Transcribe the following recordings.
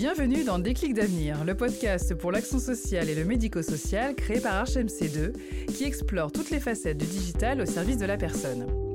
Bienvenue dans Déclic d'avenir, le podcast pour l'action sociale et le médico-social créé par HMC2 qui explore toutes les facettes du digital au service de la personne.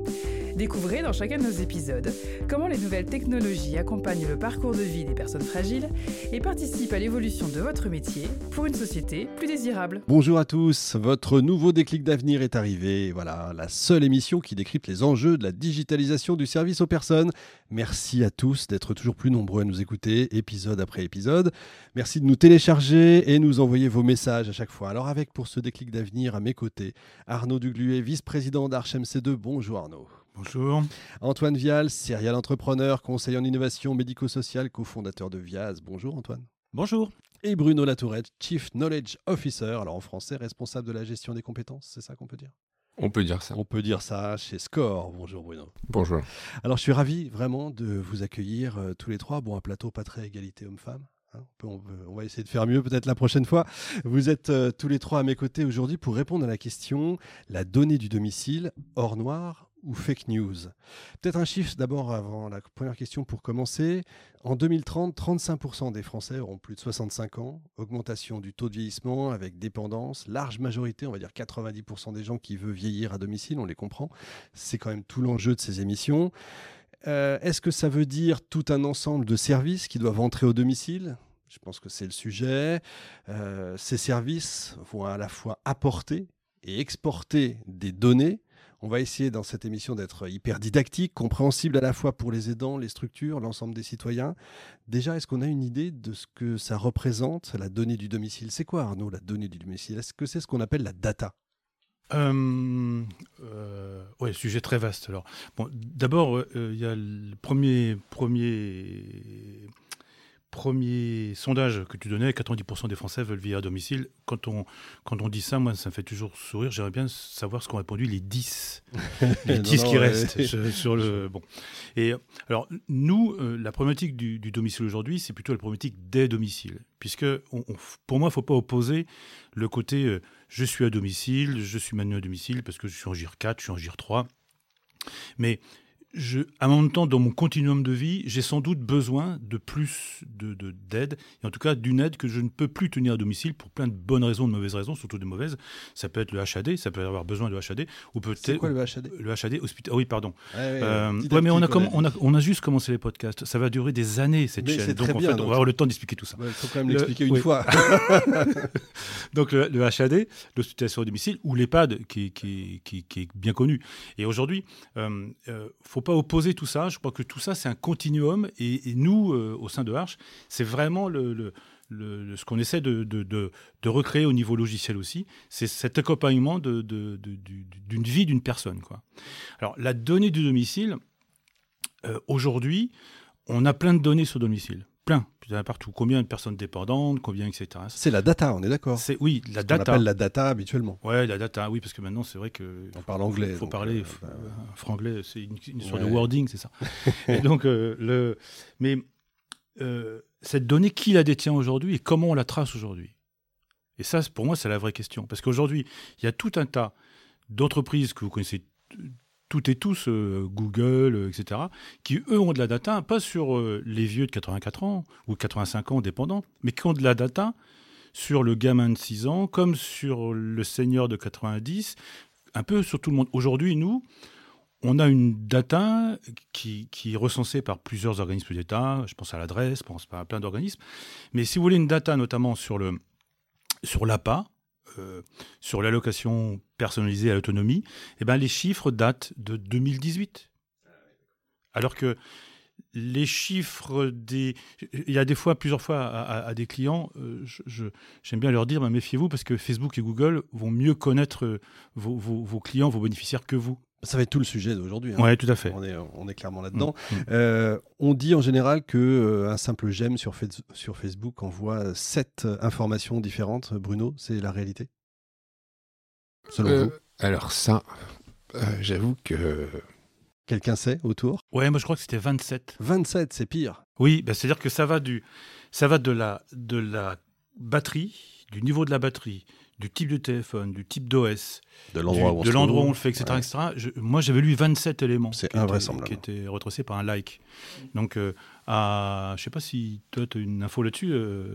Découvrez dans chacun de nos épisodes comment les nouvelles technologies accompagnent le parcours de vie des personnes fragiles et participent à l'évolution de votre métier pour une société plus désirable. Bonjour à tous, votre nouveau déclic d'avenir est arrivé. Voilà, la seule émission qui décrypte les enjeux de la digitalisation du service aux personnes. Merci à tous d'être toujours plus nombreux à nous écouter, épisode après épisode. Merci de nous télécharger et nous envoyer vos messages à chaque fois. Alors avec pour ce déclic d'avenir à mes côtés, Arnaud Dugluet, vice-président d'Archmc2. Bonjour Arnaud. Bonjour. Antoine Vial, serial entrepreneur, conseiller en innovation médico-sociale, cofondateur de Viaz. Bonjour Antoine. Bonjour. Et Bruno Latourette, Chief Knowledge Officer, alors en français responsable de la gestion des compétences, c'est ça qu'on peut dire? On peut dire ça. On peut dire ça chez Score. Bonjour Bruno. Bonjour. Alors je suis ravi vraiment de vous accueillir euh, tous les trois. Bon, un plateau pas très égalité homme-femme. Hein. On, va essayer de faire mieux peut-être la prochaine fois. Vous êtes euh, tous les trois à mes côtés aujourd'hui pour répondre à la question la donnée du domicile, hors noir ou fake news Peut-être un chiffre d'abord avant la première question pour commencer. En 2030, 35% des Français auront plus de 65 ans. Augmentation du taux de vieillissement avec dépendance. Large majorité, on va dire 90% des gens qui veulent vieillir à domicile, on les comprend. C'est quand même tout l'enjeu de ces émissions. Euh, est-ce que ça veut dire tout un ensemble de services qui doivent entrer au domicile? Je pense que c'est le sujet. Euh, ces services vont à la fois apporter et exporter des données on va essayer dans cette émission d'être hyper didactique, compréhensible à la fois pour les aidants, les structures, l'ensemble des citoyens. Déjà, est-ce qu'on a une idée de ce que ça représente, la donnée du domicile? C'est quoi Arnaud, la donnée du domicile? Est-ce que c'est ce qu'on appelle la data? Euh, euh, ouais, sujet très vaste. D'abord, euh, il y a le premier premier sondage que tu donnais, 90% des Français veulent vivre à domicile. Quand on, quand on dit ça, moi, ça me fait toujours sourire. J'aimerais bien savoir ce qu'ont répondu les 10, les 10 qui restent sur le... Bon. Et alors, nous, euh, la problématique du, domicile aujourd'hui, c'est plutôt la problématique des domiciles. Puisque, pour moi, il ne faut pas opposer le côté euh, je suis à domicile, je suis maintenu à domicile parce que je suis en GIR 4, je suis en GIR 3. Mais je, à un temps, dans mon continuum de vie, j'ai sans doute besoin de plus d'aide, de, d'aide, et en tout cas d'une aide que je ne peux plus tenir à domicile pour plein de bonnes raisons, de mauvaises raisons, surtout de mauvaises. Ça peut être le HAD, ça peut avoir besoin de HAD, ou peut-être. C'est quoi le HAD Le HAD, hospital. oui, pardon. Euh, ouais, mais on a, on, a, on a juste commensé les podcasts. Ça va durer des années, cette chaîne. Donc, en bien, fait, on va avoir le temps d'expliquer tout ça. Il faut quand même l'expliquer une fois. donc, le, HAD, l'hospitalisation à domicile, ou l'EHPAD, qui, qui, qui, qui, est bien connu. Et aujourd'hui, il euh, euh, faut pas opposer tout ça. Je crois que tout ça, c'est un continuum. Et, nous, euh, au sein de Arch, c'est vraiment le, ce qu'on essaie de, recréer au niveau logiciel aussi. C'est cet accompagnement d'une vie d'une personne. Quoi. Alors, la donnée du domicile, euh, aujourd'hui, on a plein de données sur domicile plein, partout. Combien de personnes dépendantes, combien, etc. C'est la data, on est d'accord. C'est oui, la data. On appelle la data habituellement. Ouais, la data, oui, parce que maintenant c'est vrai que. On parle anglais. Il faut parler euh, bah, franglais, c'est une, sorte de wording, c'est ça. et donc euh, le, mais euh, cette donnée, qui la détient aujourd'hui et comment on la trace aujourd'hui? Et ça, pour moi, c'est la vraie question, parce qu'aujourd'hui, il y a tout un tas d'entreprises que vous connaissez toutes et tous, euh, Google, euh, etc., qui eux ont de la data, pas sur euh, les vieux de 84 ans ou 85 ans dépendants, mais qui ont de la data sur le gamin de 6 ans, comme sur le senior de 90, un peu sur tout le monde. Aujourd'hui, nous, on a une data qui, qui, est recensée par plusieurs organismes d'État, je pense à l'adresse, je pense à plein d'organismes, mais si vous voulez une data notamment sur le sur l'APA, euh, sur l'allocation personnalisée à l'autonomie, eh ben, les chiffres datent de 2018. Alors que les chiffres des... Il y a des fois, plusieurs fois à, des clients, euh, j'aime bien leur dire, ben, méfiez-vous parce que Facebook et Google vont mieux connaître euh, vos clients, vos bénéficiaires que vous. Ça va être tout le sujet d'aujourd'hui. Hein. Oui, tout à fait. On est, on est clairement là-dedans. Mm, mm. Euh, on dit en général que euh, un simple j'aime sur, sur Facebook envoie sept informations différentes. Bruno, c'est la réalité? Selon euh, vous? Alors ça, j'avoue que... Quelqu'un sait autour? Ouais, moi je crois que c'était 27. 27, c'est pire. Oui, bah, c'est-à-dire que ça va, du, ça va de, la, de la batterie, du niveau de la batterie, du type de téléphone, du type d'OS, de l'endroit où, on, on le fait, etc. etc. moi, j'avais lu 27 éléments C'est qui étaient retracés par un like. Donc, euh, à. Je sais pas si toi, tu as une info là-dessus.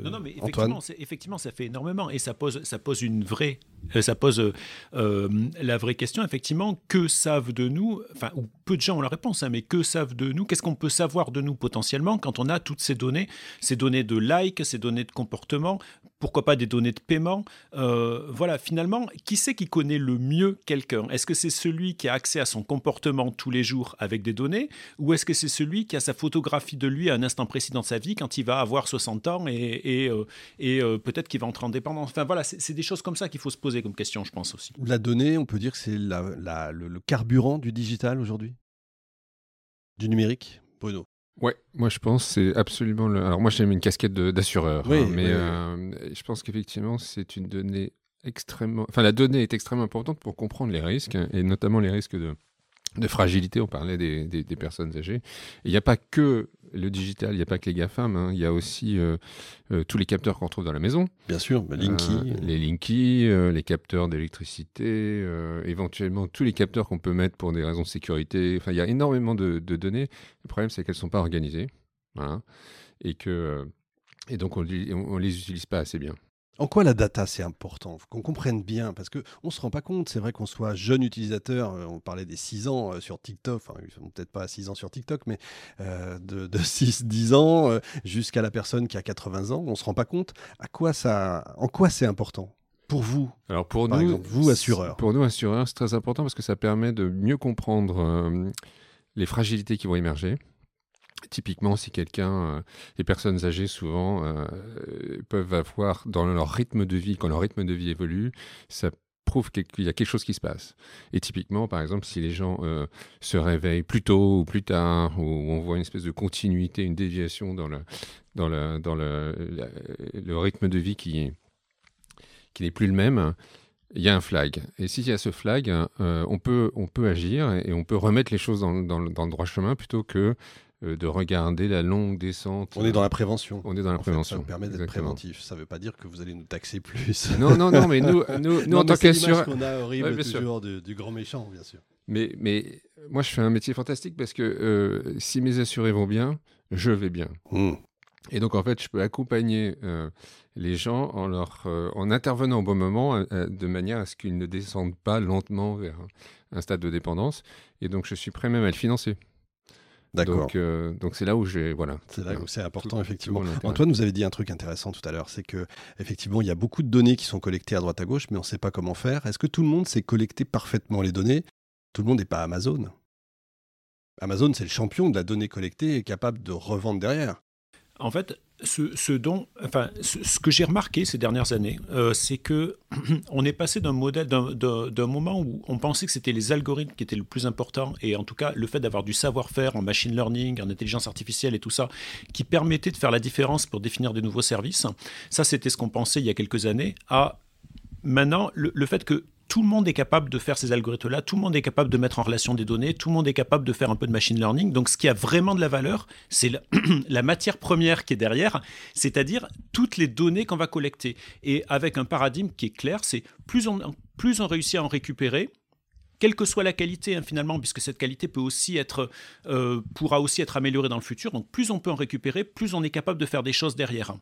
Non, non, mais effectivement, effectivement, ça fait énormément et ça pose, ça pose une vraie. ça pose la vraie question, effectivement, que savent de nous, enfin, ou peu de gens ont la réponse, hein, mais que savent de nous, qu'est-ce qu'on peut savoir de nous potentiellement quand on a toutes ces données, ces données de like, ces données de comportement, pourquoi pas des données de paiement. Euh, voilà, finalement, qui c'est qui connaît le mieux quelqu'un? Est-ce que c'est celui qui a accès à son comportement tous les jours avec des données ou est-ce que c'est celui qui a sa photographie de lui à un instant précis dans sa vie quand il va avoir 60 ans et, euh, euh, peut-être qu'il va entrer en dépendance Enfin voilà, c'est des choses comme ça qu'il faut se poser comme question, je pense aussi. La donnée, on peut dire que c'est le carburant du digital aujourd'hui? Du numérique? Bruno Ouais, moi je pense c'est absolument le. Alors moi j'ai mis une casquette d'assureur, hein, mais euh, je pense qu'effectivement c'est une donnée extrêmement. Enfin la donnée est extrêmement importante pour comprendre les risques et notamment les risques de de fragilité, on parlait des, des, personnes âgées. Il n'y a pas que le digital, il n'y a pas que les GAFAM, hein. il y a aussi euh, euh, tous les capteurs qu'on trouve dans la maison. Bien sûr, bah, Linky. Euh, les Linky, les capteurs d'électricité, éventuellement tous les capteurs qu'on peut mettre pour des raisons de sécurité. Enfin, il y a énormément de, de données. Le problème, c'est qu'elles ne sont pas organisées. Et, que, et donc, on ne les utilise pas assez bien. En quoi la data c'est important? Qu'on comprenne bien, parce qu'on ne se rend pas compte, c'est vrai qu'on soit jeune utilisateur, euh, on parlait des 6 ans euh, sur TikTok, enfin ils sont peut-être pas à 6 ans sur TikTok, mais euh, de, 6-10 ans jusqu'à la personne qui a 80 ans, on ne se rend pas compte à quoi ça, en quoi c'est important pour vous Alors pour nous, vous assureurs. Pour nous assureurs, c'est très important parce que ça permet de mieux comprendre les fragilités qui vont émerger Typiquement, si quelqu'un, euh, les personnes âgées souvent euh, peuvent avoir dans leur rythme de vie, quand leur rythme de vie évolue, ça prouve qu'il y a quelque chose qui se passe. Et typiquement, par exemple, si les gens euh, se réveillent plus tôt ou plus tard, ou on voit une espèce de continuité, une déviation dans le, dans le, dans le, rythme de vie qui, qui n'est plus le même, il y a un flag. Et s'il y a ce flag, on, peut, on peut agir et on peut remettre les choses dans, dans, le droit chemin plutôt que de regarder la longue descente. On est dans la prévention. On est dans la prévention. ça permet d'être préventif. Ça ne veut pas dire que vous allez nous taxer plus. Non, non, non, mais nous, nous, en tant qu'assureur. qu'on a horrible toujours du, grand méchant, bien sûr. Mais, mais moi, je fais un métier fantastique parce que euh, si mes assurés vont bien, je vais bien. Hmm. Et donc, en fait, je peux accompagner euh, les gens en, leur, en intervenant au bon moment de manière à ce qu'ils ne descendent pas lentement vers un stade de dépendance. Et donc, je suis prêt même à le financer. D'accord. Donc, euh, donc c'est là où j'ai voilà. C'est là où c'est important effectivement. Antoine, vous avez dit un truc intéressant tout à l'heure, c'est que effectivement il y a beaucoup de données qui sont collectées à droite à gauche, mais on ne sait pas comment faire. Est-ce que tout le monde sait collecter parfaitement les données? Tout le monde n'est pas Amazon. Amazon, c'est le champion de la donnée collectée et capable de revendre derrière. En fait, ce, dont, enfin, ce, que j'ai remarqué ces dernières années, euh, c'est que on est passé d'un modèle, d'un moment où on pensait que c'était les algorithmes qui étaient le plus important, et en tout cas le fait d'avoir du savoir-faire en machine learning, en intelligence artificielle et tout ça, qui permettait de faire la différence pour définir des nouveaux services. Ça, c'était ce qu'on pensait il y a quelques années. À maintenant, le fait que tout le monde est capable de faire ces algorithmes-là, tout le monde est capable de mettre en relation des données, tout le monde est capable de faire un peu de machine learning. Donc ce qui a vraiment de la valeur, c'est la, matière première qui est derrière, c'est-à-dire toutes les données qu'on va collecter. Et avec un paradigme qui est clair, c'est plus on, plus on réussit à en récupérer, quelle que soit la qualité hein, finalement, puisque cette qualité peut aussi être, euh, pourra aussi être améliorée dans le futur. Donc plus on peut en récupérer, plus on est capable de faire des choses derrière.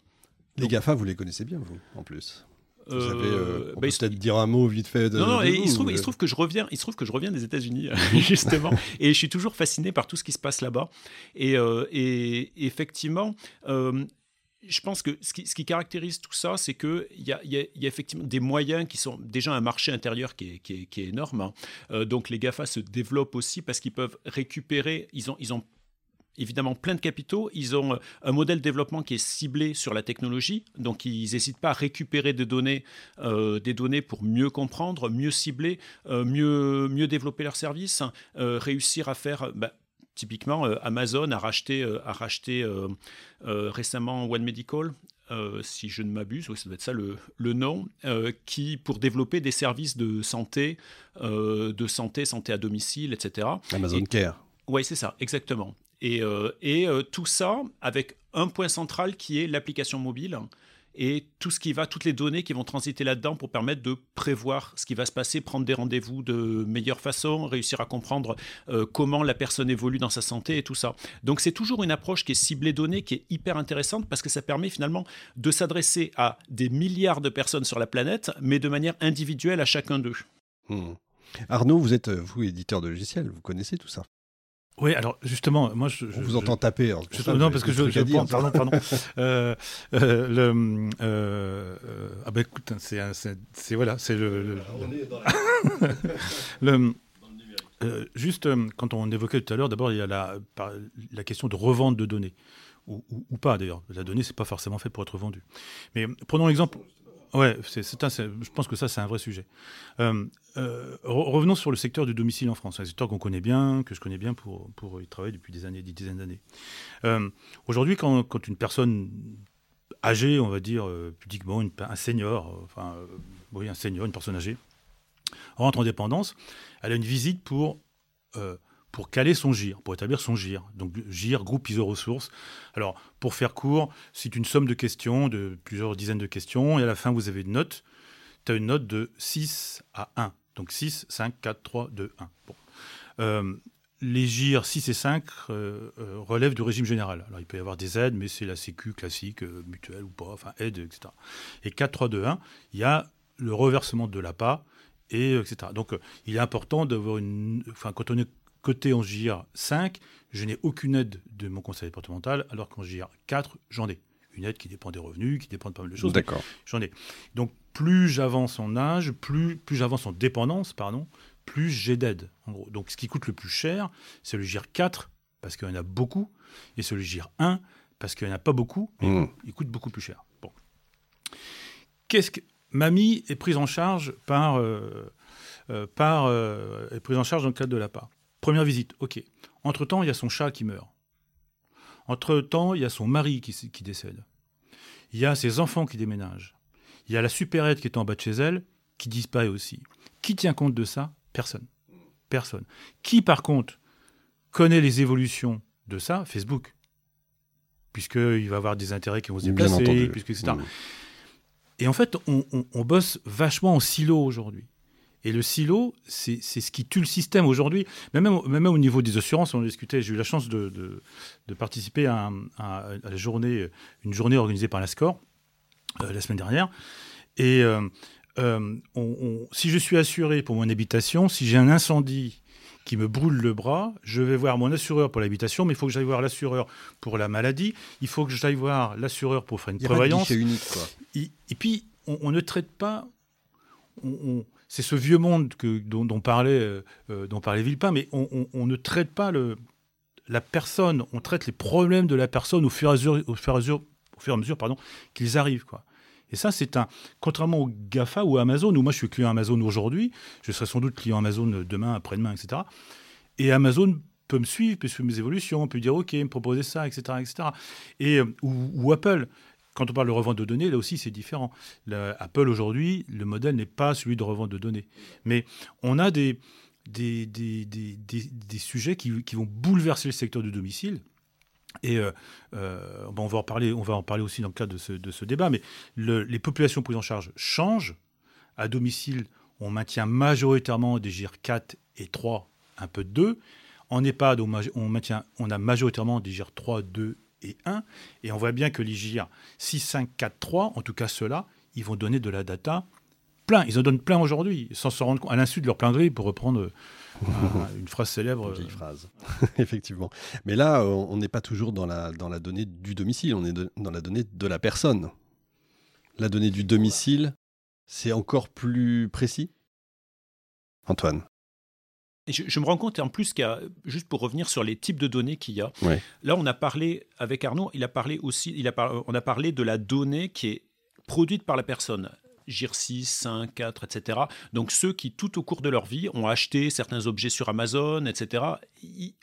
Les GAFA, vous les connaissez bien, vous, en plus vous euh, euh, bah, peut-être dire un mot vite fait. De, non, non, il, se trouve, il, se trouve, que je reviens, il se trouve que je reviens des États-Unis justement, et je suis toujours fasciné par tout ce qui se passe là-bas. Et, euh, et, effectivement, je pense que ce qui, ce qui caractérise tout ça, c'est qu'il y a, y, a, y a effectivement des moyens qui sont déjà un marché intérieur qui est, qui est, qui est énorme. Hein. donc les GAFA se développent aussi parce qu'ils peuvent récupérer, ils ont, ils ont évidemment plein de capitaux. Ils ont euh, un modèle de développement qui est ciblé sur la technologie. Donc, ils n'hésitent pas à récupérer des données, euh, des données pour mieux comprendre, mieux cibler, euh, mieux, mieux développer leurs services, réussir à faire. Bah, typiquement, Amazon a racheté, a racheté récemment One Medical, si je ne m'abuse, oui, ça doit être ça le, le nom, qui pour développer des services de santé, de santé, santé à domicile, etc. Amazon Care. Oui, c'est ça, exactement. Et, euh, euh, tout ça avec un point central qui est l'application mobile. et tout ce qui va, toutes les données qui vont transiter là-dedans pour permettre de prévoir ce qui va se passer, prendre des rendez-vous de meilleure façon, réussir à comprendre euh, comment la personne évolue dans sa santé et tout ça. Donc c'est toujours une approche qui est ciblée données, qui est hyper intéressante parce que ça permet finalement de s'adresser à des milliards de personnes sur la planète, mais de manière individuelle à chacun d'eux. Hmm. Arnaud, vous êtes, vous, éditeur de logiciels, vous connaissez tout ça oui, alors justement, moi je, On vous entend taper. Hein, non, parce que je, je pense, pardon, pardon. euh, euh, le, euh, ah ben écoute, c'est voilà, c'est le. le, euh, juste quand on évoquait tout à l'heure, d'abord il y a la, la question de revente de données ou, ou, ou pas d'ailleurs. La donnée c'est pas forcément fait pour être vendue. Mais prenons l'exemple. Ouais, c'est, je pense que ça, c'est un vrai sujet. Euh, euh, revenons sur le secteur du domicile en France, un secteur qu'on connaît bien, que je connais bien pour, pour y travailler depuis des années, des dizaines d'années. Euh, aujourd'hui, quand, quand, une personne âgée, on va dire pudiquement, un senior, enfin, oui, un senior, une personne âgée, rentre en dépendance, elle a une visite pour pour caler son GIR, pour établir son GIR. Donc GIR, groupe ISO-ressources. Alors, pour faire court, c'est une somme de questions, de plusieurs dizaines de questions, et à la fin, vous avez une note. Tu as une note de 6 à 1. Donc 6, 5, 4, 3, 2, 1. Bon. Euh, les GIR 6 et 5 euh, euh, relèvent du régime général. Alors, il peut y avoir des aides, mais c'est la sécu classique, mutuelle ou pas, enfin, aide, etc. Et 4, 3, 2, 1, il y a le reversement de l'APA, et etc. Donc, il est important d'avoir une... Enfin, quand on est Côté en JIR 5, je n'ai aucune aide de mon conseil départemental, alors qu'en JIR 4, j'en ai. Une aide qui dépend des revenus, qui dépend de pas mal de choses. D'accord. J'en ai. Donc, plus j'avance en âge, plus, plus j'avance en dépendance, pardon, plus j'ai d'aide. En gros. Donc, ce qui coûte le plus cher, c'est le JIR 4, parce qu'il y en a beaucoup, et c'est le JIR 1, parce qu'il n'y en a pas beaucoup, mais mmh. il coûte beaucoup plus cher. Bon. Qu'est-ce que. Mamie est prise en charge par. Euh, euh, par euh, est prise en charge dans le cadre de l'APA. Première visite, ok. Entre-temps, il y a son chat qui meurt. Entre-temps, il y a son mari qui, qui, décède. Il y a ses enfants qui déménagent. Il y a la supérette qui est en bas de chez elle qui disparaît aussi. Qui tient compte de ça? Personne. Personne. Qui, par contre, connaît les évolutions de ça? Facebook. Puisqu'il va avoir des intérêts qui vont se déplacer, puisque, etc. Et en fait, on, on bosse vachement en silo aujourd'hui. Et le silo, c'est ce qui tue le système aujourd'hui. Même, même, au niveau des assurances, on discutait. J'ai eu la chance de, de, participer à, la journée, une journée organisée par la SCORE euh, la semaine dernière. Et euh, euh, si je suis assuré pour mon habitation, si j'ai un incendie qui me brûle le bras, je vais voir mon assureur pour l'habitation, mais il faut que j'aille voir l'assureur pour la maladie, il faut que j'aille voir l'assureur pour faire une prévoyance. unique, quoi. Et, puis, on, ne traite pas. on, c'est ce vieux monde dont, parlait, euh, euh, Villepin, mais on, ne traite pas la personne, on traite les problèmes de la personne au fur et à mesure, au fur à mesure pardon, qu'ils arrivent. Quoi. Et ça, c'est un. Contrairement au GAFA ou à Amazon, où moi je suis client Amazon aujourd'hui, je serai sans doute client Amazon demain, après-demain, etc. Et Amazon peut me suivre, peut suivre mes évolutions, peut dire OK, me proposer ça, etc. etc. Et, euh, ou Apple. Quand on parle de revente de données, là aussi, c'est différent. Apple, aujourd'hui, le modèle n'est pas celui de revente de données. Mais on a des, des, des, des, sujets qui, vont bouleverser le secteur du domicile. Et euh, euh, on, va en parler, on va en parler aussi dans le cadre de ce, de ce débat, mais les populations prises en charge changent. À domicile, on maintient majoritairement des GIR 4 et 3, un peu de 2. En EHPAD, on, maintient, on a majoritairement des GIR 3, 2 et 1. Et on voit bien que les GIR 6, 5, 4, 3, en tout cas ceux-là, ils vont donner de la data plein. Ils en donnent plein aujourd'hui, sans se rendre compte, à l'insu de leur plein pour reprendre euh, une phrase célèbre. Une phrase, effectivement. Mais là, on n'est pas toujours dans la, dans la donnée du domicile, on est dans la donnée de la personne. La donnée du domicile, c'est encore plus précis? Antoine je, me rends compte en plus qu'il y a, juste pour revenir sur les types de données qu'il y a, là on a parlé avec Arnaud, il a parlé aussi, il a on a parlé de la donnée qui est produite par la personne. GIR 6, 5, 4, etc. Donc ceux qui, tout au cours de leur vie, ont acheté certains objets sur Amazon, etc.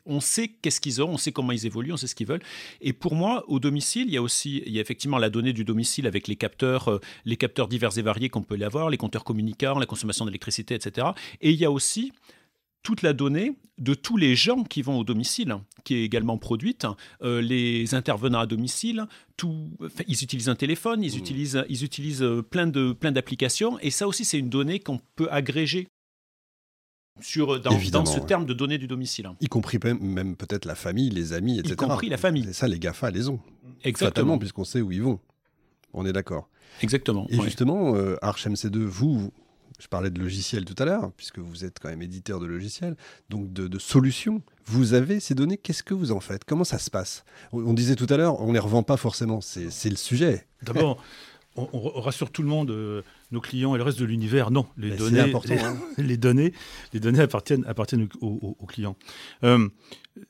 On sait qu'est-ce qu'ils ont, on sait comment ils évoluent, on sait ce qu'ils veulent. Et pour moi, au domicile, il y a aussi, il y a effectivement la donnée du domicile avec les capteurs, euh, les capteurs divers et variés qu'on peut y avoir, les compteurs communicants, la consommation d'électricité, etc. Et il y a aussi toute la donnée de tous les gens qui vont au domicile, qui est également produite, euh, les intervenants à domicile, tout, ils utilisent un téléphone, ils mmh. utilisent, ils utilisent euh, plein de plein d'applications, et ça aussi c'est une donnée qu'on peut agréger sur, dans, dans ce terme de données du domicile. Y compris même, peut-être la famille, les amis, etc. Y compris la famille. Et ça, les GAFA les ont. Exactement. puisqu'on sait où ils vont. On est d'accord. Exactement. Et justement, euh, Arch MC2, vous, je parlais de logiciels tout à l'heure, puisque vous êtes quand même éditeur de logiciels, donc de, solutions. Vous avez ces données, qu'est-ce que vous en faites? Comment ça se passe? On, disait tout à l'heure, on ne les revend pas forcément, c'est le sujet. D'abord, on, rassure tout le monde, euh, nos clients et le reste de l'univers. Non, les données, hein. les, données, les données appartiennent, appartiennent aux, clients. Euh,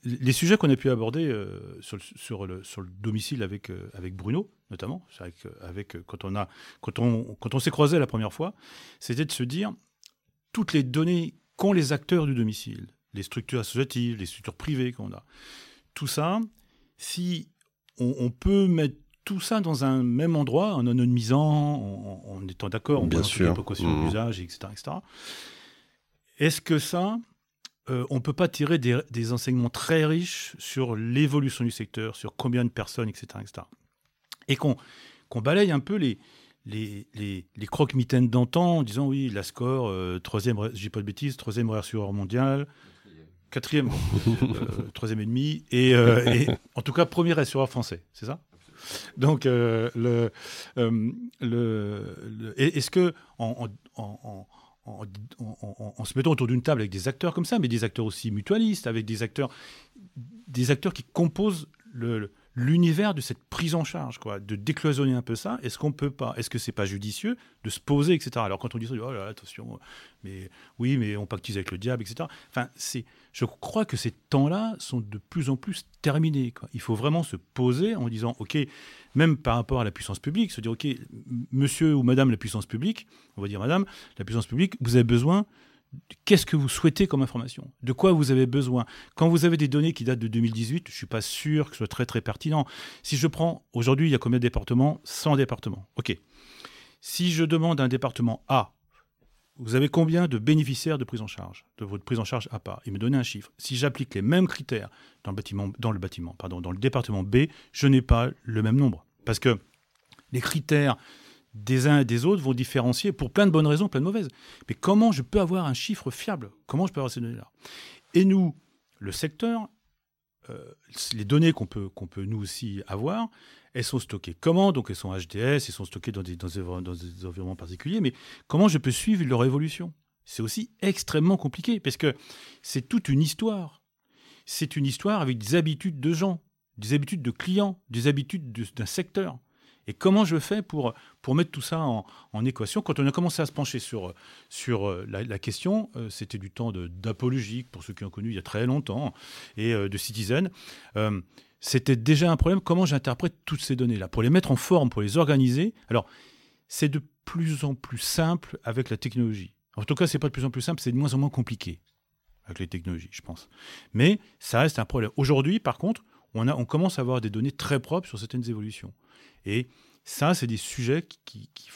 les sujets qu'on a pu aborder euh, sur, le, sur, le, sur, le, domicile avec, avec Bruno, notamment, avec, avec, quand on a, quand on, quand on s'est croisé la première fois, c'était de se dire toutes les données qu'ont les acteurs du domicile, les structures associatives, les structures privées qu'on a, tout ça, si on, on peut mettre tout ça dans un même endroit, en anonymisant, en, étant d'accord, en prenant les précautions mmh. d'usage, etc., etc. Est-ce que ça, euh, on ne peut pas tirer des, enseignements très riches sur l'évolution du secteur, sur combien de personnes, etc., etc. Et qu'on balaye un peu les, les, les, croque-mitaines d'antan en disant oui, la score, euh, troisième, j'ai pas de bêtises, troisième rassureur mondial, quatrième, euh, troisième et demi, et, et, en tout cas premier assureur français, c'est ça? Donc, euh, le, euh, le, est-ce que en, en, en, se mettant autour d'une table avec des acteurs comme ça, mais des acteurs aussi mutualistes, avec des acteurs, des acteurs qui composent le, l'univers de cette prise en charge, quoi, de décloisonner un peu ça. Est-ce qu'on peut pas Est-ce que c'est pas judicieux de se poser, etc. Alors quand on dit ça, oh attention, mais oui, mais on pactise avec le diable, etc. Enfin, c'est, je crois que ces temps-là sont de plus en plus terminés. Quoi. Il faut vraiment se poser en disant, ok, même par rapport à la puissance publique, se dire, ok, monsieur ou madame la puissance publique, on va dire madame, la puissance publique, vous avez besoin qu'est-ce que vous souhaitez comme information? De quoi vous avez besoin? Quand vous avez des données qui datent de 2018, je ne suis pas sûr que ce soit très très pertinent. Si je prends, aujourd'hui, il y a combien de départements? 100 départements. OK. Si je demande à un département A, vous avez combien de bénéficiaires de prise en charge, de votre prise en charge à part Il me donne un chiffre. Si j'applique les mêmes critères dans le bâtiment, dans le bâtiment, pardon, dans le département B, je n'ai pas le même nombre. Parce que les critères des uns et des autres vont différencier pour plein de bonnes raisons, plein de mauvaises. Mais comment je peux avoir un chiffre fiable? Comment je peux avoir ces données-là? Et nous, le secteur, euh, les données qu'on peut, qu'on peut nous aussi avoir, elles sont stockées comment? Donc elles sont HDS, elles sont stockées dans des, dans des, environnements particuliers, mais comment je peux suivre leur évolution? C'est aussi extrêmement compliqué, parce que c'est toute une histoire. C'est une histoire avec des habitudes de gens, des habitudes de clients, des habitudes d'un secteur. Et comment je fais pour, pour mettre tout ça en, équation Quand on a commencé à se pencher sur, sur euh, la, question, euh, c'était du temps d'apologique, pour ceux qui ont connu il y a très longtemps, et euh, de Citizen. c'était déjà un problème, comment j'interprète toutes ces données-là? Pour les mettre en forme, pour les organiser. Alors, c'est de plus en plus simple avec la technologie. En tout cas, c'est pas de plus en plus simple, c'est de moins en moins compliqué avec les technologies, je pense. Mais ça reste un problème. Aujourd'hui, par contre, on, a, on commence à avoir des données très propres sur certaines évolutions. Et ça, c'est des sujets qu'il qui,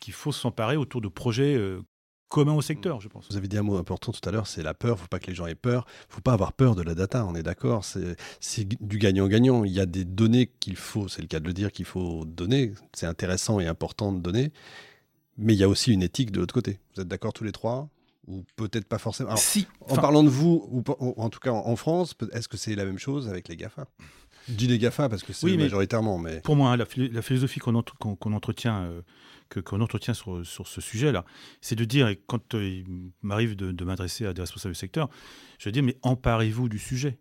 qui faut s'emparer autour de projets euh, communs au secteur, je pense. Vous avez dit un mot important tout à l'heure, c'est la peur. Il ne faut pas que les gens aient peur. Il ne faut pas avoir peur de la data, on est d'accord. C'est du gagnant-gagnant. Il y a des données qu'il faut, c'est le cas de le dire, qu'il faut donner. C'est intéressant et important de donner. Mais il y a aussi une éthique de l'autre côté. Vous êtes d'accord tous les trois? Ou peut-être pas forcément. si, en parlant de vous, ou en tout cas en France, est-ce que c'est la même chose avec les GAFA? Je dis les GAFA parce que c'est majoritairement. Mais... Pour moi, hein, la, philosophie qu'on entretient, euh, qu'on entretient sur, sur ce sujet-là, c'est de dire, et quand euh, il m'arrive de, m'adresser à des responsables du secteur, je dis, mais emparez-vous du sujet.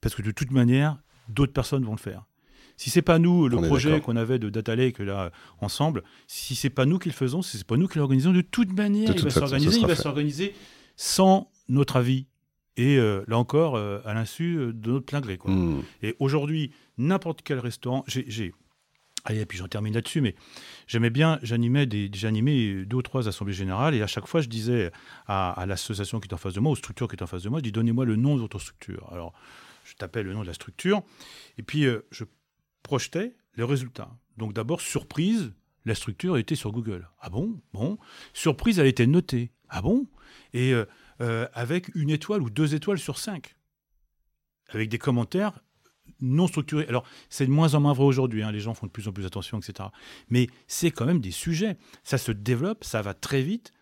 Parce que de toute manière, d'autres personnes vont le faire. Si c'est pas nous, le projet qu'on avait de Data Lake là ensemble, si c'est pas nous qui le faisons, si c'est pas nous qui l'organisons, de toute manière, il va s'organiser, il va s'organiser sans notre avis, et euh, là encore, euh, à l'insu euh, de notre plein gré. Quoi. Hmm. Et aujourd'hui, n'importe quel restaurant, j'ai. Allez, et puis j'en termine là-dessus, mais j'aimais bien, j'animais des, j'animais deux ou trois assemblées générales, et à chaque fois, je disais à, l'association qui est en face de moi, aux structures qui est en face de moi, je dis donnez-moi le nom de votre structure. Alors, je tapais le nom de la structure, et puis je projetais les résultats. Donc d'abord, surprise, la structure était sur Google. Ah bon? Bon. Surprise, elle était notée. Ah bon? Et euh, avec une étoile ou deux étoiles sur cinq, avec des commentaires non structurés. Alors, c'est de moins en moins vrai aujourd'hui, hein, les gens font de plus en plus attention, etc. Mais c'est quand même des sujets. Ça se développe, ça va très vite.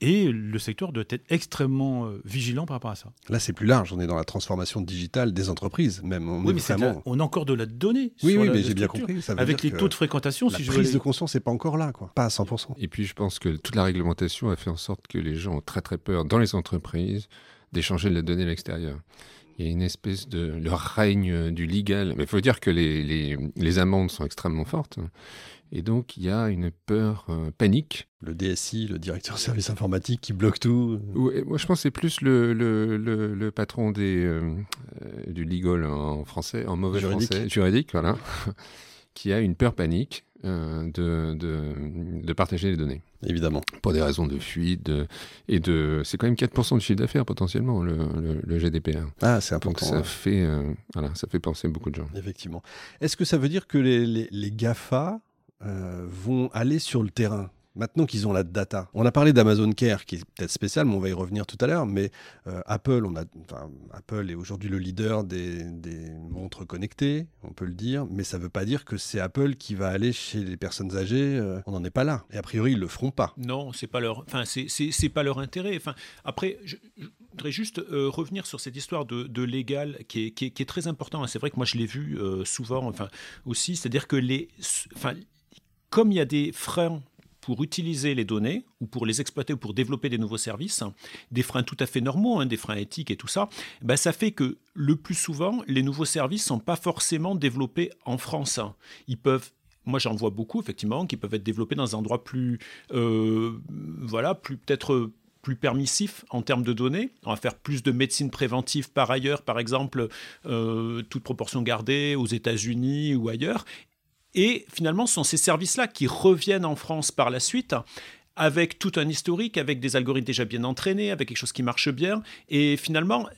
Et le secteur doit être extrêmement euh, vigilant par rapport à ça. Là, c'est plus large. On est dans la transformation digitale des entreprises, même. On, oui, est mais vraiment... on a encore de la donnée. Oui, sur oui, la- mais la j'ai bien compris. Ça veut Avec dire les taux de fréquentation, La si je prise de conscience n'est pas encore là, quoi. Pas à 100%. Et puis je pense que toute la réglementation a fait en sorte que les gens ont très très peur dans les entreprises d'échanger de la donnée à l'extérieur. Il y a une espèce de le règne du légal. Mais il faut dire que les, les, les amendes sont extrêmement fortes. Et donc il y a une peur euh, panique. Le DSI, le directeur service informatique qui bloque tout. Ouais, moi je pense que c'est plus le, le, le, le patron des, euh, euh, du legal en français, en mauvais Juridique. français, juridique, voilà, qui a une peur panique euh, de, de, de partager les données. Évidemment. pour des raisons de fuite de- et de c'est quand même 4% de chiffre d'affaires potentiellement le, le- le GDPR Ah, c'est donc important. ça ouais. fait euh, voilà ça fait penser beaucoup de gens Effectivement. Est-ce que ça veut dire que les, les- les GAFA euh, vont aller sur le terrain? Maintenant qu'ils ont la data, on a parlé d'Amazon Care, qui est peut-être spécial, mais on va y revenir tout à l'heure. Mais euh, Apple, on a, Apple est aujourd'hui le leader des, montres connectées, on peut le dire. Mais ça ne veut pas dire que c'est Apple qui va aller chez les personnes âgées. euh, on n'en est pas là. Et a priori, ils le feront pas. Non, c'est pas pas leur intérêt. Enfin après, je, voudrais juste euh, revenir sur cette histoire de, légal qui est, qui est- très important. C'est vrai que moi je l'ai vu souvent, aussi, c'est-à-dire que les, comme il y a des freins pour utiliser les données ou pour les exploiter ou pour développer des nouveaux services, des freins tout à fait normaux, hein, des freins éthiques et tout ça, ben ça fait que le plus souvent, les nouveaux services sont pas forcément développés en France. Ils peuvent moi, j'en vois beaucoup, effectivement, qui peuvent être développés dans un endroit plus, euh, voilà, plus peut-être plus permissif en termes de données. On va faire plus de médecine préventive par ailleurs, par exemple, euh, toute proportion gardée aux États-Unis ou ailleurs. Et finalement, ce sont ces services-là qui reviennent en France par la suite avec tout un historique, avec des algorithmes déjà bien entraînés, avec quelque chose qui marche bien. Et finalement,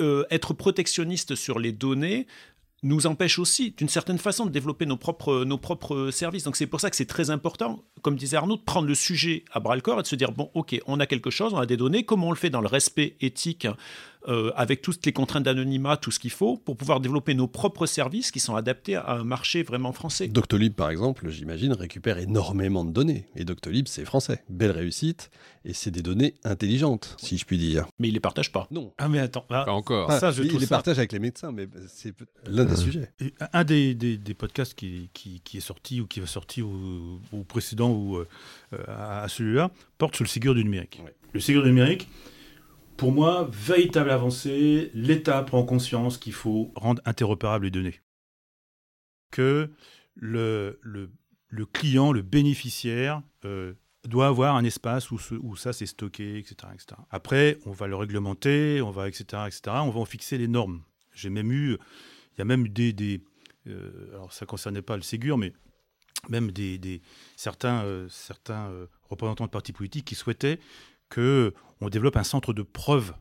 euh, être protectionniste sur les données nous empêche aussi, d'une certaine façon, de développer nos propres, nos propres services. Donc c'est pour ça que c'est très important, comme disait Arnaud, de prendre le sujet à bras le corps et de se dire, bon, ok, on a quelque chose, on a des données, comment on le fait dans le respect éthique euh, avec toutes les contraintes d'anonymat, tout ce qu'il faut, pour pouvoir développer nos propres services qui sont adaptés à un marché vraiment français. Doctolib, par exemple, j'imagine, récupère énormément de données. Et Doctolib, c'est français. Belle réussite. Et c'est des données intelligentes, si je puis dire. Mais ils les partagent pas. Non. Ah mais attends, là, pas encore Ah, ça, je il trouve les ça- partage avec les médecins, mais c'est l'un des Euh. sujets. Et Un des, des- des podcasts qui, qui- qui est sorti ou qui va sortir au, au précédent ou euh, à, à celui-là porte sur le Ségur du numérique. Ouais. Le Ségur du numérique, pour moi, véritable avancée, l'État prend conscience qu'il faut rendre interopérables les données. Que le, client, le bénéficiaire, euh, doit avoir un espace où, ça c'est stocké, etc., etc. Après, on va le réglementer, on va, etc., etc., on va en fixer les normes. J'ai même eu, il y a même des, des euh, alors ça concernait pas le Ségur, mais même des, certains euh, représentants de partis politiques qui souhaitaient que on développe un centre de preuve.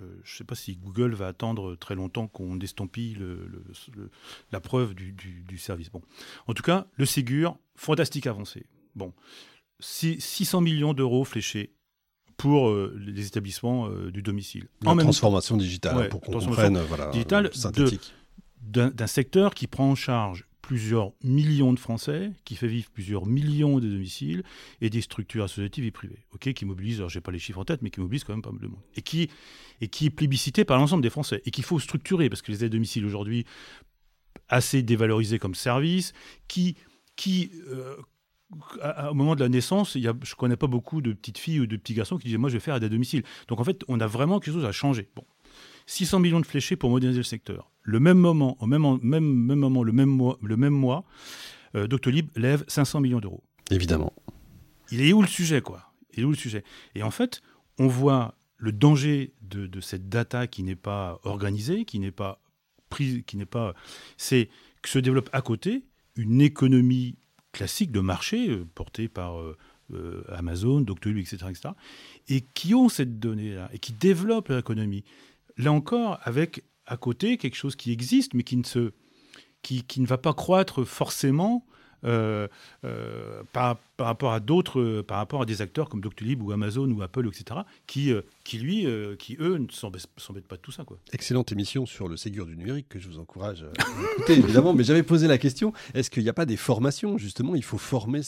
Euh, je ne sais pas si Google va attendre très longtemps qu'on estampille le- le- le- la preuve du, du- du service. Bon. En tout cas, le Ségur, fantastique avancée. Bon. Six- 600 millions d'euros fléchés pour euh, les établissements euh, du domicile. La En même transformation digitale, Ouais, pour qu'on comprenne, voilà, digitale synthétique. d'un secteur qui prend en charge plusieurs millions de Français, qui fait vivre plusieurs millions de domiciles et des structures associatives et privées, ok, qui mobilisent, alors j'ai pas les chiffres en tête, mais qui mobilisent quand même pas mal de monde, et qui, et qui est plébiscité par l'ensemble des Français, et qu'il faut structurer, parce que les aides à domicile aujourd'hui, assez dévalorisées comme service, qui, qui euh, au moment de la naissance, je connais pas beaucoup de petites filles ou de petits garçons qui disaient moi je vais faire aide à domicile. Donc en fait, on a vraiment quelque chose à changer. 600 millions de fléchés pour moderniser le secteur. Le même moment, au même, même, même moment, le même mois, le même mois euh, Doctolib lève 500 millions d'euros. Évidemment. Il est où le sujet, quoi? Il est où le sujet? Et en fait, on voit le danger de, de cette data qui n'est pas organisée, qui n'est pas prise, qui n'est pas, c'est que se développe à côté une économie classique de marché euh, portée par euh, euh, Amazon, Doctolib, etc., etc., et qui ont cette donnée-là et qui développent l'économie. Là encore, avec à côté quelque chose qui existe, mais qui ne se, qui, qui ne va pas croître forcément euh, euh, par, par rapport à d'autres, par rapport à des acteurs comme Doctolib ou Amazon ou Apple, etc., qui, euh, qui lui, euh, qui eux ne s'embêtent pas de tout ça. Quoi. Excellente émission sur le Ségur du numérique que je vous encourage à écouter évidemment. Mais j'avais posé la question est-ce qu'il n'y a pas des formations justement Il faut former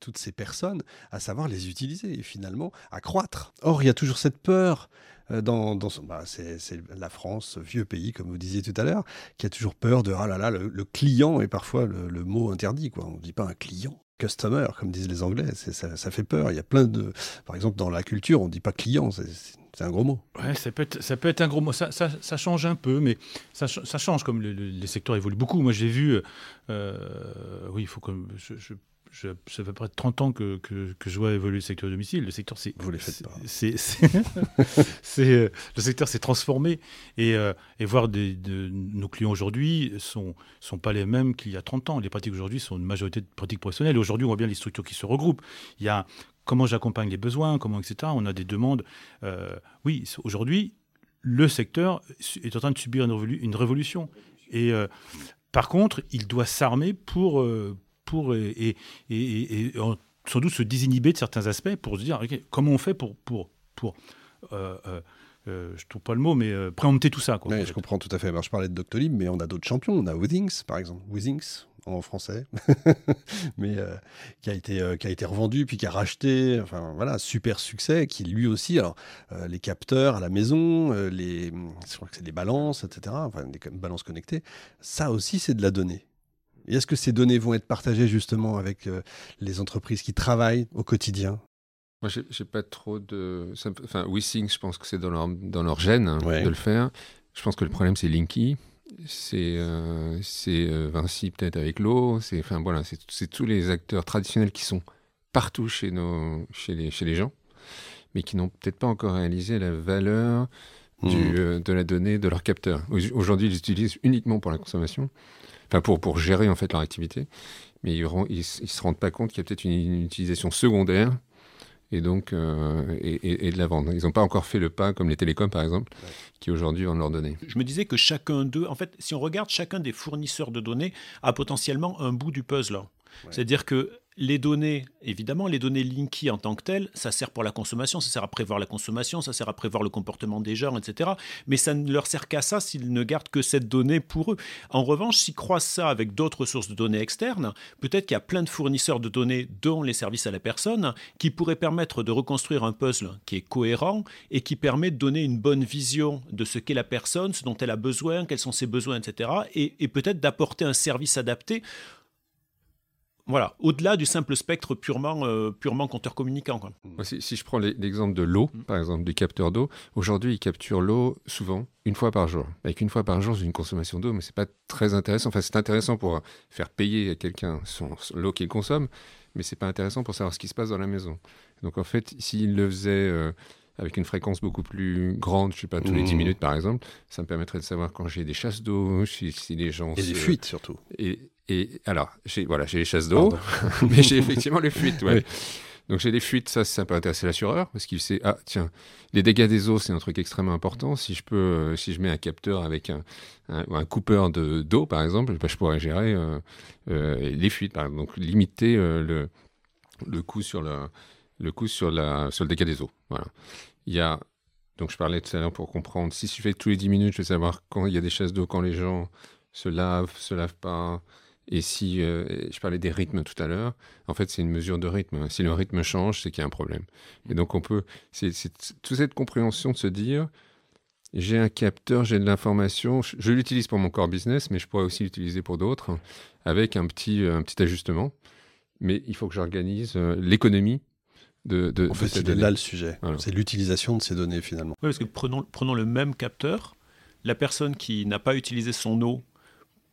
toutes ces personnes à savoir les utiliser et finalement à croître? Or, il y a toujours cette peur. Euh, dans, dans bah, c'est la France, vieux pays, comme vous disiez tout à l'heure, qui a toujours peur de ah là là, le, client est parfois le, mot interdit. Quoi. On ne dit pas un client, customer, comme disent les Anglais. Ça, ça, fait peur. Il y a plein de. Par exemple, dans la culture, on ne dit pas client. C'est c'est un gros mot. Ouais, ça peut être, ça peut être un gros mot. Ça, ça, ça change un peu, mais ça, ça change comme les secteurs évoluent beaucoup. Moi, j'ai vu, euh, oui, il faut que je, je, je, ça fait près de 30 ans que, que, que, je vois évoluer le secteur domicile. Le secteur, c'est. Vous les faites pas. C'est, euh, le secteur s'est transformé et, euh, et voir des, de, nos clients aujourd'hui sont sont pas les mêmes qu'il y a 30 ans. Les pratiques aujourd'hui sont une majorité de pratiques professionnelles. Aujourd'hui, on voit bien les structures qui se regroupent. Il y a comment j'accompagne les besoins, comment, etc. On a des demandes. Euh, oui, aujourd'hui, le secteur est en train de subir une, révolution. Et euh, par contre, il doit s'armer pour, euh, pour et, et, sans doute se désinhiber de certains aspects pour se dire comment on fait pour, pour, pour je trouve pas le mot, mais préempter tout ça. Quoi, je comprends tout à fait. Alors, je parlais de Doctolib, mais on a d'autres champions. On a Withings, par exemple. Withings, en français, mais euh, qui, a été, euh, qui a été revendu, puis qui a racheté, enfin voilà, super succès, qui lui aussi, alors euh, les capteurs à la maison, les, je crois que c'est des balances, etc., enfin des balances connectées, ça aussi c'est de la donnée. Et est-ce que ces données vont être partagées justement avec les entreprises qui travaillent au quotidien? Moi, j'ai pas trop de. Enfin, WeSync, je pense que c'est dans leur, dans leur gène hein, de le faire. Je pense que le problème, c'est Linky c'est euh, euh, Vinci peut-être avec l'eau, c'est enfin voilà, c'est tous les acteurs traditionnels qui sont partout chez nos chez les chez les gens, mais qui n'ont peut-être pas encore réalisé la valeur mmh. du, euh, de la donnée de leur capteur. Aujourd'hui, ils l'utilisent uniquement pour la consommation, enfin pour pour gérer en fait leur activité, mais ils, ne se rendent pas compte qu'il y a peut-être une utilisation secondaire et donc euh, et, de la vendre. Ils n'ont pas encore fait le pas comme les télécoms par exemple, qui aujourd'hui vendent leurs données. Je me disais que chacun d'eux, en fait, si on regarde chacun des fournisseurs de données, a potentiellement un bout du puzzle. C'est-à-dire que les données, évidemment, les données Linky en tant que telles, ça sert pour la consommation, ça sert à prévoir la consommation, ça sert à prévoir le comportement des gens, etc. Mais ça ne leur sert qu'à ça s'ils ne gardent que cette donnée pour eux. En revanche, s'ils croisent ça avec d'autres sources de données externes, peut-être qu'il y a plein de fournisseurs de données, dont les services à la personne, qui pourraient permettre de reconstruire un puzzle qui est cohérent et qui permet de donner une bonne vision de ce qu'est la personne, ce dont elle a besoin, quels sont ses besoins, etc. et peut-être d'apporter un service adapté voilà, au-delà du simple spectre purement, euh, purement compteur communicant. Si, je prends l'exemple de l'eau, mm. par exemple, du capteur d'eau, aujourd'hui, il capture l'eau souvent une fois par jour. Avec une fois par jour, j'ai une consommation d'eau, mais c'est pas très intéressant. Enfin, c'est intéressant pour faire payer à quelqu'un l'eau qu'il consomme, mais c'est pas intéressant pour savoir ce qui se passe dans la maison. Donc, en fait, s'il le faisait euh, avec une fréquence beaucoup plus grande, je sais pas, tous les 10 mmh. minutes par exemple, ça me permettrait de savoir quand j'ai des chasses d'eau, si, les gens... Et des fuites surtout. Et, et alors, j'ai voilà, les chasses d'eau, mais j'ai effectivement les fuites, ouais. Donc j'ai des fuites, ça, ça peut intéresser l'assureur parce qu'il sait ah tiens les dégâts des eaux c'est un truc extrêmement important. Si je peux, euh, si je mets un capteur avec un, un, coupeur de d'eau par exemple, bah, je pourrais gérer euh, euh, les fuites. Par exemple. Donc limiter le le coût sur le le coût sur le dégât des eaux. Voilà. Il y a, donc je parlais tout à l'heure pour comprendre, si je fais tous les 10 minutes, je vais savoir quand il y a des chasses d'eau, quand les gens se lavent, se lavent pas. Et si euh, je parlais des rythmes tout à l'heure, en fait, c'est une mesure de rythme. Si le rythme change, c'est qu'il y a un problème. Et donc, on peut. C'est toute cette compréhension de se dire j'ai un capteur, j'ai de l'information, je, l'utilise pour mon core business, mais je pourrais aussi l'utiliser pour d'autres, avec un petit, un petit ajustement. Mais il faut que j'organise euh, l'économie de, en fait, c'est là le sujet. C'est l'utilisation de ces données finalement. Oui, parce que prenons, prenons le même capteur. La personne qui n'a pas utilisé son eau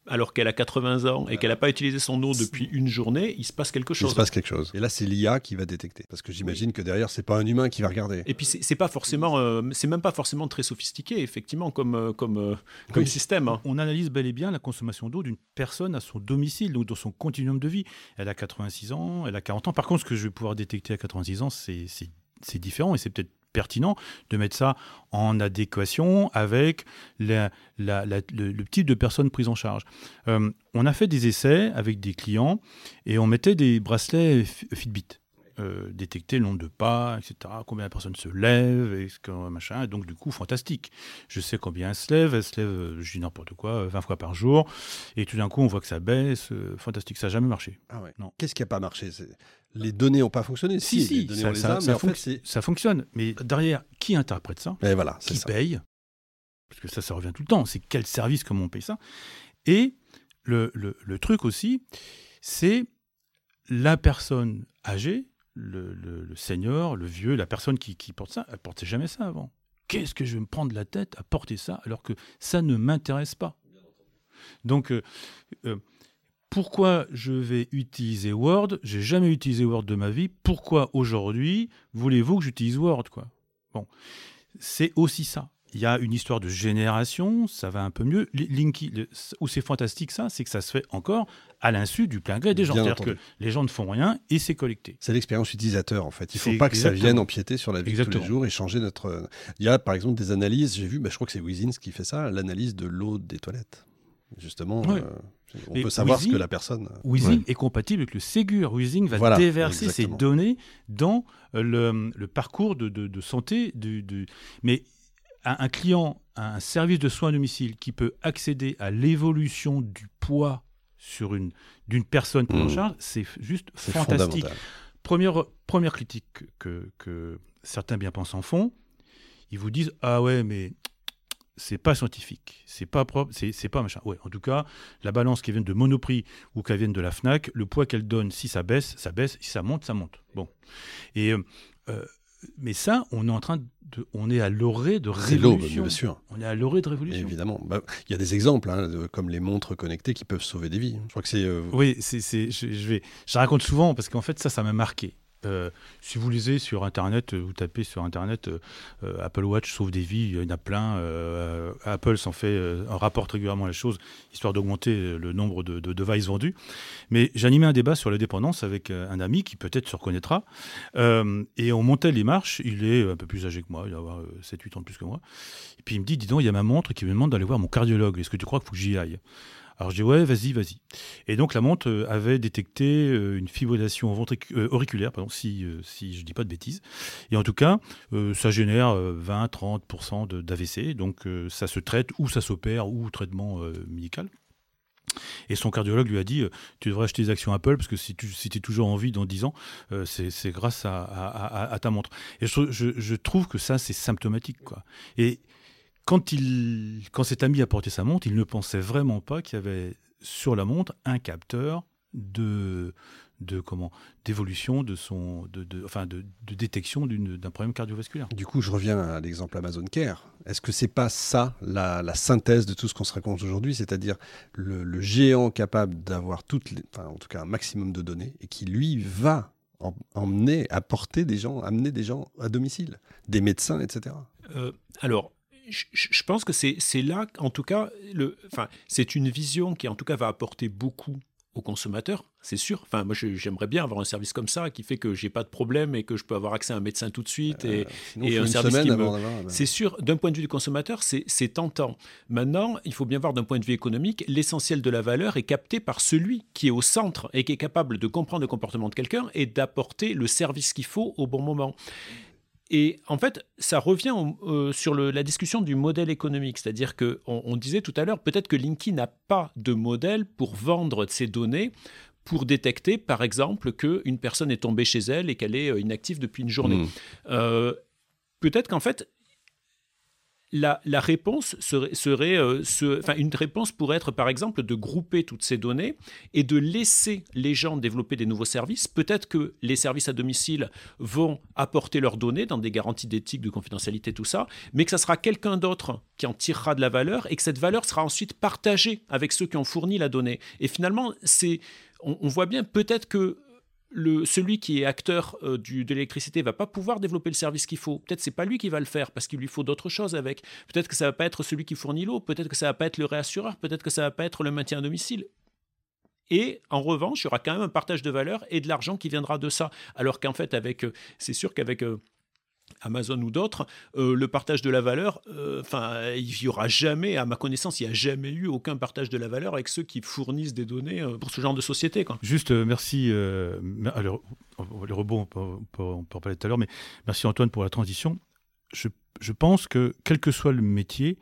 alors qu'elle a 80 ans et qu'elle n'a pas utilisé son eau depuis une journée, il se passe quelque chose. Il se passe quelque chose. Et là, c'est l'IA qui va détecter. Parce que j'imagine que derrière, c'est pas un humain qui va regarder. Et puis, c'est pas forcément, euh, c'est même pas forcément très sophistiqué, effectivement, comme, euh, comme, euh, comme système. Hein. On analyse bel et bien la consommation d'eau d'une personne à son domicile, donc dans son continuum de vie. Elle a 86 ans, elle a 40 ans. Par contre, ce que je vais pouvoir détecter à 86 ans, c'est différent et c'est peut-être pertinent de mettre ça en adéquation avec le, type de personnes prises en charge. Euh, on a fait des essais avec des clients et on mettait des bracelets Fitbit. Euh, détecter le nombre de pas, etc., combien la personne se lève, et ce que, machin, et donc du coup, fantastique. Je sais combien elle se lève, elle se lève, euh, je dis n'importe quoi, 20 fois par jour, et tout d'un coup, on voit que ça baisse, fantastique, ça n'a jamais marché. Ah ouais. Non. Qu'est-ce qui n'a pas marché? Les données n'ont pas fonctionné? Si, si, ça, fonctionne, mais derrière, qui interprète ça? Et voilà, Qui paye? Parce que ça, ça revient tout le temps, c'est quel service, comment on paye ça? Et le, le truc aussi, c'est la personne âgée, le, senior, le vieux, la personne qui, porte ça, elle portait jamais ça avant. Qu'est-ce que je vais me prendre la tête à porter ça alors que ça ne m'intéresse pas? Donc, euh, euh, pourquoi je vais utiliser Word? J'ai jamais utilisé Word de ma vie. Pourquoi aujourd'hui voulez-vous que j'utilise Word quoi? Bon, c'est aussi ça il y a une histoire de génération, ça va un peu mieux. Linky, où c'est fantastique, ça, c'est que ça se fait encore à l'insu du plein gré des gens. C'est-à-dire que les gens ne font rien et c'est collecté. C'est l'expérience utilisateur, en fait. Il ne faut pas que ça vienne empiéter sur la vie de tous les jours et changer notre. Il y a, par exemple, des analyses, j'ai vu, bah, je crois que c'est Wizins qui fait ça, l'analyse de l'eau des toilettes. Justement, euh, on peut savoir ce que la personne. Weezing est compatible avec le Ségur. Weezing va déverser ses données dans le, le parcours de, de, de santé du, du, Mais un client, un service de soins à domicile qui peut accéder à l'évolution du poids sur une d'une personne prise en mmh. charge, c'est juste fantastique. Première, première critique que, que certains bien-pensants font, ils vous disent ah ouais mais c'est pas scientifique, c'est pas propre, c'est pas machin. Ouais, en tout cas, la balance qui vient de Monoprix ou qui vient de la Fnac, le poids qu'elle donne, si ça baisse, ça baisse, si ça monte, ça monte. Bon, et euh, euh, mais ça, on est en train de, on est à l'orée de révolution. bien sûr. On est à l'orée de révolution. Évidemment. Bah, il y a des exemples, hein, comme les montres connectées qui peuvent sauver des vies. Je crois que c'est. Euh, oui, c'est, je, je, vais, je raconte souvent parce qu'en fait, ça, ça m'a marqué. Euh, si vous lisez sur Internet, euh, vous tapez sur Internet euh, Apple Watch sauve des vies, il y en a plein. Apple s'en fait, rapporte régulièrement la chose, histoire d'augmenter le nombre de, devices vendus. Mais j'animais un débat sur la dépendance avec un ami qui peut-être se reconnaîtra. et on montait les marches, il est un peu plus âgé que moi, il a 7-8 ans de plus que moi. Et puis il me dit, dis donc, il y a ma montre qui me demande d'aller voir mon cardiologue, est-ce que tu crois qu'il faut que j'y aille? Alors je dis ouais, vas-y, vas-y. Et donc la montre euh, avait détecté euh, une fibrillation euh, auriculaire, pardon, si, si je dis pas de bêtises. Et en tout cas, ça génère 20-30% d'AVC, donc ça se traite ou ça s'opère ou traitement médical. Et son cardiologue lui a dit Tu devrais acheter des actions Apple parce que si tu si es toujours en vie dans 10 ans, c'est grâce à, ta montre. Et je, je, trouve que ça, c'est symptomatique. Quoi. Et quand, il, quand cet ami a porté sa montre, il ne pensait vraiment pas qu'il y avait sur la montre un capteur de, de comment d'évolution de son de, de enfin de, de détection d'un problème cardiovasculaire. Du coup, je reviens à l'exemple Amazon Care. Est-ce que c'est pas ça la, la, synthèse de tout ce qu'on se raconte aujourd'hui, c'est-à-dire le, géant capable d'avoir toutes les, enfin, en tout cas un maximum de données et qui lui va emmener, apporter des gens, amener des gens à domicile, des médecins, etc. Euh, alors je, pense que c'est là, en tout cas, le, enfin, c'est une vision qui, en tout cas, va apporter beaucoup aux consommateurs, c'est sûr. Enfin, moi, j'aimerais bien avoir un service comme ça qui fait que j'ai pas de problème et que je peux avoir accès à un médecin tout de suite et, euh, et un service qui me... C'est sûr. D'un point de vue du consommateur, c'est tentant. Maintenant, il faut bien voir d'un point de vue économique, l'essentiel de la valeur est capté par celui qui est au centre et qui est capable de comprendre le comportement de quelqu'un et d'apporter le service qu'il faut au bon moment. Et en fait, ça revient euh, sur la discussion du modèle économique, c'est-à-dire que on, disait tout à l'heure, peut-être que Linky n'a pas de modèle pour vendre ses données pour détecter, par exemple, qu'une personne est tombée chez elle et qu'elle est euh, inactive depuis une journée. Mmh. Euh, peut-être qu'en fait, la, réponse serait, euh, une réponse pourrait être par exemple de grouper toutes ces données et de laisser les gens développer des nouveaux services. Peut-être que les services à domicile vont apporter leurs données dans des garanties d'éthique, de confidentialité, tout ça, mais que ça sera quelqu'un d'autre qui en tirera de la valeur et que cette valeur sera ensuite partagée avec ceux qui ont fourni la donnée. Et finalement, c'est, on voit bien peut-être que celui qui est acteur euh, de l'électricité va pas pouvoir développer le service qu'il faut. Peut-être c'est pas lui qui va le faire parce qu'il lui faut d'autres choses avec. Peut-être que ça va pas être celui qui fournit l'eau. Peut-être que ça va pas être le réassureur. Peut-être que ça va pas être le maintien à domicile. Et en revanche, il y aura quand même un partage de valeur et de l'argent qui viendra de ça. Alors qu'en fait, avec, euh, c'est sûr qu'avec euh, Amazon ou d'autres, euh, le partage de la valeur, euh, enfin, il n'y aura jamais, à ma connaissance, il n'y a jamais eu aucun partage de la valeur avec ceux qui fournissent des données euh, pour ce genre de société. Quoi. Juste, merci. alors, le rebond, on peut, en parler tout à l'heure, mais merci Antoine pour la transition. Je, je pense que quel que soit le métier,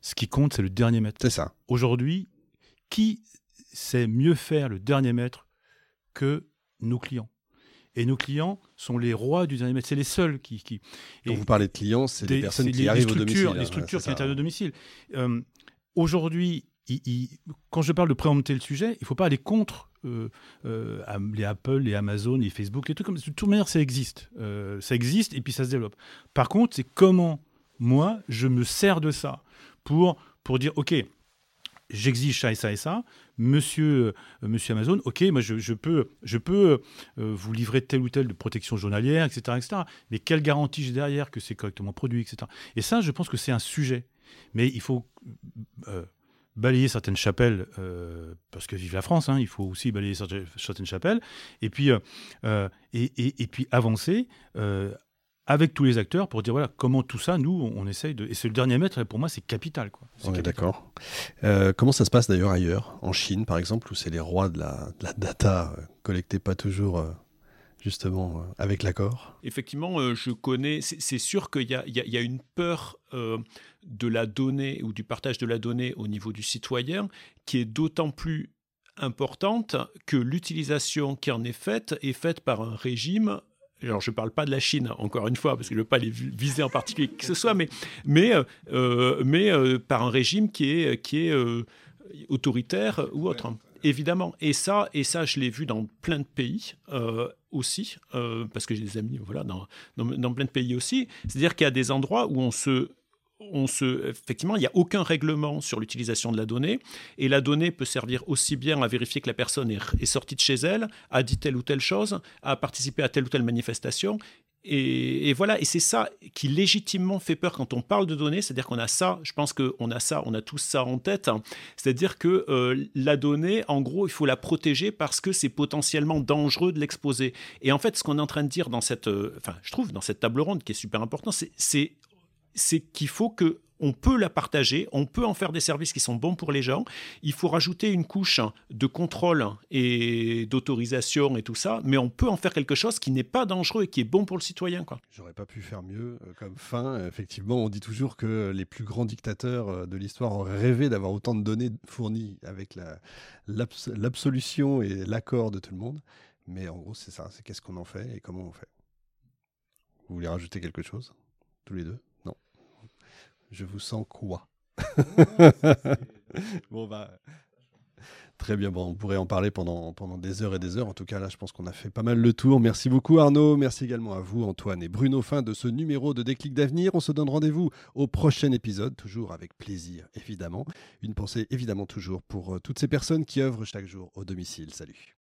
ce qui compte, c'est le dernier mètre. C'est ça. Aujourd'hui, qui sait mieux faire le dernier mètre que nos clients? Et nos clients sont les rois du dernier mètre. C'est les seuls qui. qui Quand vous parlez de clients, c'est des, personnes qui arrivent au domicile. Les structures qui arrivent au domicile. Euh, aujourd'hui, quand je parle de préempter le sujet, il ne faut pas aller contre euh, euh, les Apple, les Amazon, les Facebook, les trucs comme ça. De toute manière, ça existe. ça existe et puis ça se développe. Par contre, c'est comment moi, je me sers de ça pour, pour dire, OK, j'exige ça et ça et ça. Monsieur, euh, monsieur Amazon, ok, moi je, peux, je peux euh, vous livrer telle ou telle de protection journalière, etc., etc. Mais quelle garantie j'ai derrière que c'est correctement produit, etc. Et ça, je pense que c'est un sujet. Mais il faut euh, balayer certaines chapelles, parce que vive la France, hein, il faut aussi balayer certaines chapelles, et puis, et, et, puis avancer avec tous les acteurs pour dire voilà comment tout ça nous on, essaye de et c'est le dernier mètre pour moi c'est capital quoi. On est d'accord. Euh, comment ça se passe d'ailleurs ailleurs? En Chine par exemple où c'est les rois de la, data euh, collectée pas toujours euh, justement avec l'accord? Effectivement je connais c'est sûr qu'il y, y a, une peur de la donnée ou du partage de la donnée au niveau du citoyen qui est d'autant plus importante que l'utilisation qui en est faite est faite par un régime alors je ne parle pas de la Chine, encore une fois, parce que je ne veux pas les viser en particulier que ce soit, mais, mais, euh, euh, mais euh, par un régime qui est, qui est autoritaire ou autre. Évidemment. Et ça, et ça, je l'ai vu dans plein de pays aussi, parce que j'ai des amis voilà, dans, dans, dans plein de pays aussi. C'est-à-dire qu'il y a des endroits où on se on se, effectivement, il n'y a aucun règlement sur l'utilisation de la donnée, et la donnée peut servir aussi bien à vérifier que la personne est, sortie de chez elle, a dit telle ou telle chose, a participé à telle ou telle manifestation, et, voilà, et c'est ça qui légitimement fait peur quand on parle de données, c'est-à-dire qu'on a ça, je pense qu'on a ça, on a tous ça en tête, hein. c'est-à-dire que euh, la donnée, en gros, il faut la protéger parce que c'est potentiellement dangereux de l'exposer. Et en fait, ce qu'on est en train de dire dans cette, euh, enfin, je trouve, dans cette table ronde qui est super important, c'est c'est qu'il faut que on peut la partager, on peut en faire des services qui sont bons pour les gens. Il faut rajouter une couche de contrôle et d'autorisation et tout ça, mais on peut en faire quelque chose qui n'est pas dangereux et qui est bon pour le citoyen. J'aurais pas pu faire mieux euh, comme fin. Effectivement, on dit toujours que les plus grands dictateurs euh, de l'histoire auraient rêvé d'avoir autant de données fournies avec l'absolution et l'accord de tout le monde. Mais en gros, c'est ça. C'est qu'est-ce qu'on en fait et comment on fait. Vous voulez rajouter quelque chose tous les deux? Je vous sens quoi? Bon, bah. Très bien, bon, on pourrait en parler pendant, pendant des heures et des heures. En tout cas, là, je pense qu'on a fait pas mal le tour. Merci beaucoup, Arnaud. Merci également à vous, Antoine et Bruno. Fin de ce numéro de Déclic d'avenir. On se donne rendez-vous au prochain épisode, toujours avec plaisir, évidemment. Une pensée, évidemment, toujours pour euh, toutes ces personnes qui œuvrent chaque jour au domicile. Salut.